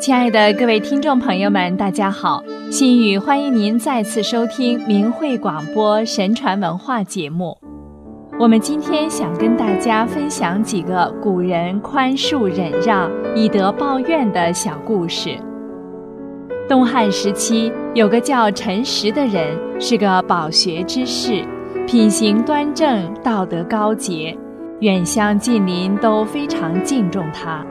亲爱的各位听众朋友们，大家好！心语欢迎您再次收听明慧广播神传文化节目。我们今天想跟大家分享几个古人宽恕忍让以德报怨的小故事。东汉时期，有个叫陈实的人，是个饱学之士，品行端正，道德高洁，远乡近邻都非常敬重他。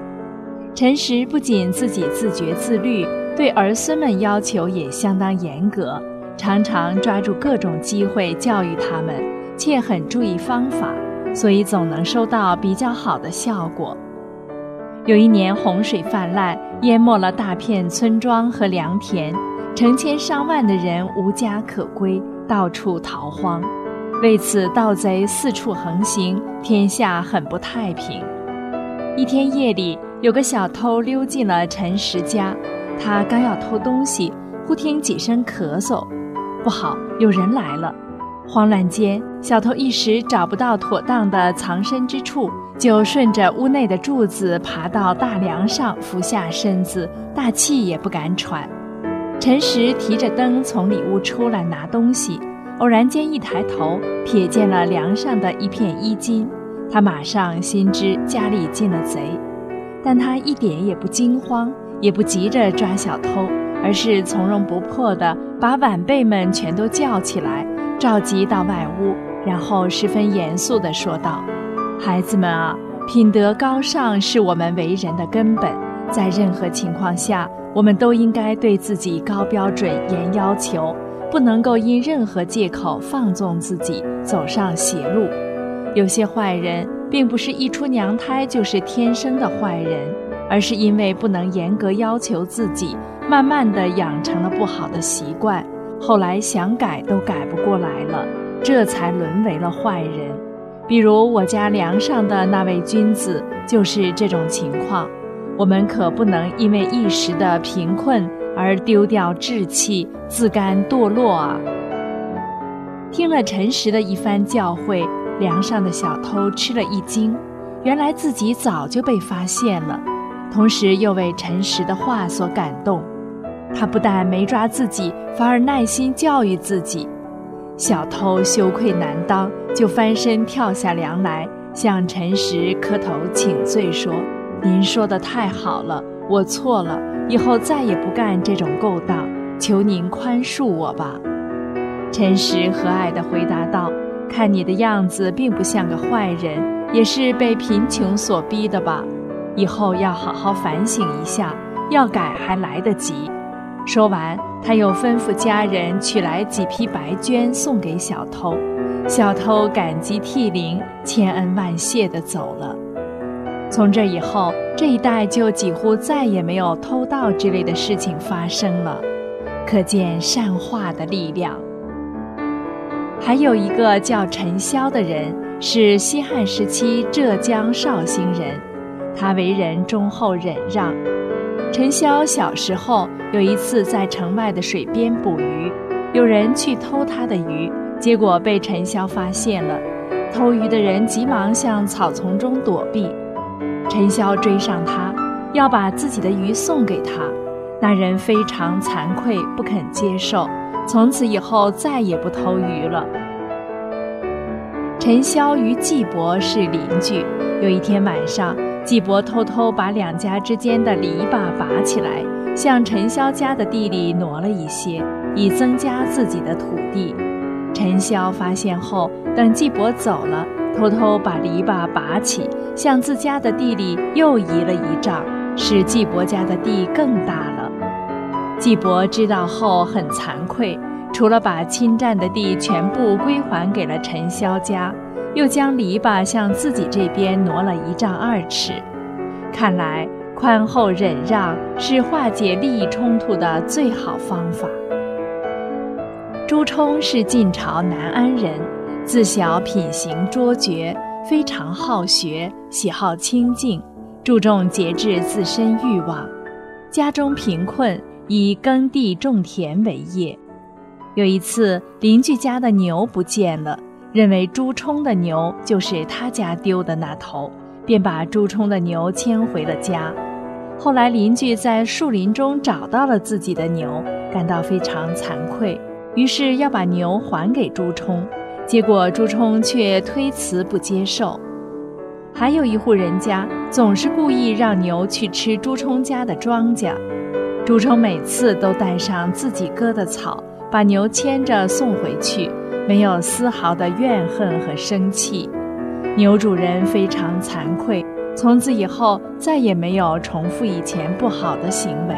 陈实不仅自己自觉自律，对儿孙们要求也相当严格，常常抓住各种机会教育他们，且很注意方法，所以总能收到比较好的效果。有一年洪水泛滥，淹没了大片村庄和良田，成千上万的人无家可归，到处逃荒。为此，盗贼四处横行，天下很不太平。一天夜里。有个小偷溜进了陈实家，他刚要偷东西，忽听几声咳嗽，不好，有人来了！慌乱间，小偷一时找不到妥当的藏身之处，就顺着屋内的柱子爬到大梁上，俯下身子，大气也不敢喘。陈实提着灯从里屋出来拿东西，偶然间一抬头，瞥见了梁上的一片衣襟，他马上心知家里进了贼。但他一点也不惊慌，也不急着抓小偷，而是从容不迫地把晚辈们全都叫起来，召集到外屋，然后十分严肃地说道：“孩子们啊，品德高尚是我们为人的根本，在任何情况下，我们都应该对自己高标准、严要求，不能够因任何借口放纵自己，走上邪路。有些坏人。”并不是一出娘胎就是天生的坏人，而是因为不能严格要求自己，慢慢的养成了不好的习惯，后来想改都改不过来了，这才沦为了坏人。比如我家梁上的那位君子就是这种情况。我们可不能因为一时的贫困而丢掉志气，自甘堕落啊！听了陈实的一番教诲。梁上的小偷吃了一惊，原来自己早就被发现了，同时又为陈实的话所感动。他不但没抓自己，反而耐心教育自己。小偷羞愧难当，就翻身跳下梁来，向陈实磕头请罪，说：“您说的太好了，我错了，以后再也不干这种勾当，求您宽恕我吧。”陈实和蔼地回答道。看你的样子，并不像个坏人，也是被贫穷所逼的吧？以后要好好反省一下，要改还来得及。说完，他又吩咐家人取来几匹白绢送给小偷。小偷感激涕零，千恩万谢地走了。从这以后，这一带就几乎再也没有偷盗之类的事情发生了，可见善化的力量。还有一个叫陈潇的人，是西汉时期浙江绍兴人，他为人忠厚忍让。陈潇小时候有一次在城外的水边捕鱼，有人去偷他的鱼，结果被陈潇发现了。偷鱼的人急忙向草丛中躲避，陈潇追上他，要把自己的鱼送给他，那人非常惭愧，不肯接受。从此以后再也不偷鱼了。陈潇与季伯是邻居。有一天晚上，季伯偷偷把两家之间的篱笆拔起来，向陈潇家的地里挪了一些，以增加自己的土地。陈潇发现后，等季伯走了，偷偷把篱笆拔起，向自家的地里又移了一丈，使季伯家的地更大了。季伯知道后很惭愧，除了把侵占的地全部归还给了陈潇家，又将篱笆向自己这边挪了一丈二尺。看来宽厚忍让是化解利益冲突的最好方法。朱冲是晋朝南安人，自小品行卓绝，非常好学，喜好清静，注重节制自身欲望，家中贫困。以耕地种田为业，有一次邻居家的牛不见了，认为朱冲的牛就是他家丢的那头，便把朱冲的牛牵回了家。后来邻居在树林中找到了自己的牛，感到非常惭愧，于是要把牛还给朱冲，结果朱冲却推辞不接受。还有一户人家总是故意让牛去吃朱冲家的庄稼，朱冲每次都带上自己割的草，把牛牵着送回去，没有丝毫的怨恨和生气。牛主人非常惭愧，从此以后再也没有重复以前不好的行为。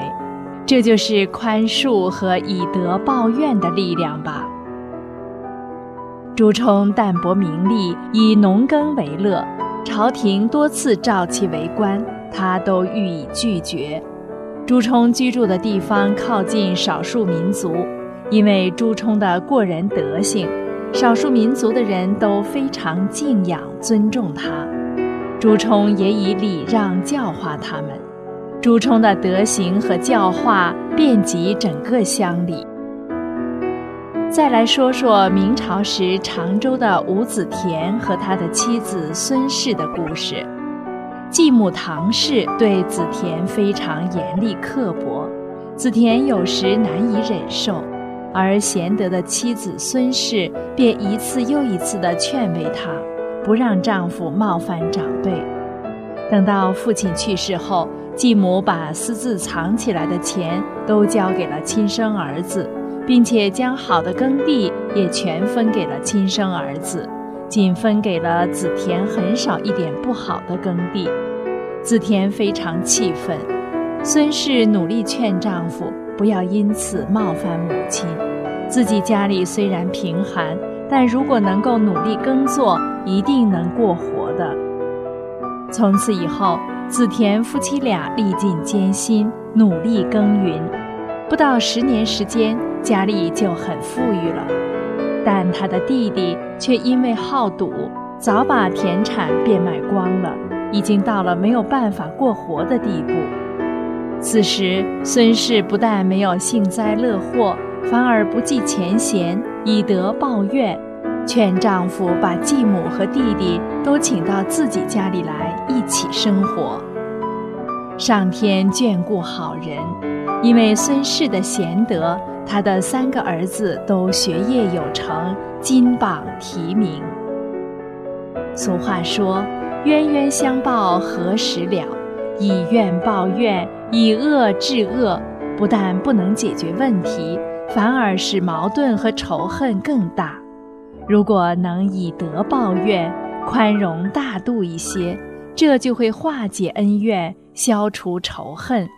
这就是宽恕和以德报怨的力量吧。朱冲淡泊名利，以农耕为乐。朝廷多次召其为官，他都予以拒绝。朱冲居住的地方靠近少数民族，因为朱冲的过人德行，少数民族的人都非常敬仰尊重他。朱冲也以礼让教化他们。朱冲的德行和教化遍及整个乡里。再来说说明朝时常州的吴子田和他的妻子孙氏的故事。继母唐氏对子田非常严厉刻薄，子田有时难以忍受，而贤德的妻子孙氏便一次又一次地劝慰他，不让丈夫冒犯长辈。等到父亲去世后，继母把私自藏起来的钱都交给了亲生儿子。并且将好的耕地也全分给了亲生儿子，仅分给了子田很少一点不好的耕地。子田非常气愤，孙氏努力劝丈夫不要因此冒犯母亲。自己家里虽然贫寒，但如果能够努力耕作，一定能过活的。从此以后，子田夫妻俩历尽艰辛，努力耕耘，不到十年时间。家里就很富裕了，但他的弟弟却因为好赌，早把田产变卖光了，已经到了没有办法过活的地步。此时，孙氏不但没有幸灾乐祸，反而不计前嫌，以德报怨，劝丈夫把继母和弟弟都请到自己家里来一起生活。上天眷顾好人，因为孙氏的贤德。他的三个儿子都学业有成，金榜题名。俗话说：“冤冤相报何时了？以怨报怨，以恶制恶，不但不能解决问题，反而使矛盾和仇恨更大。如果能以德报怨，宽容大度一些，这就会化解恩怨，消除仇恨。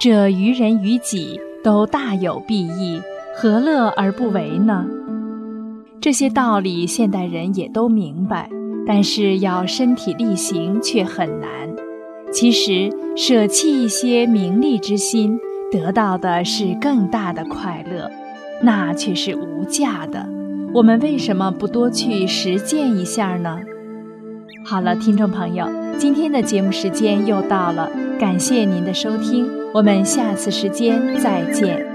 这于人于己。”都大有裨益，何乐而不为呢？这些道理现代人也都明白，但是要身体力行却很难。其实舍弃一些名利之心，得到的是更大的快乐，那却是无价的。我们为什么不多去实践一下呢？好了，听众朋友，今天的节目时间又到了，感谢您的收听。我们下次时间再见。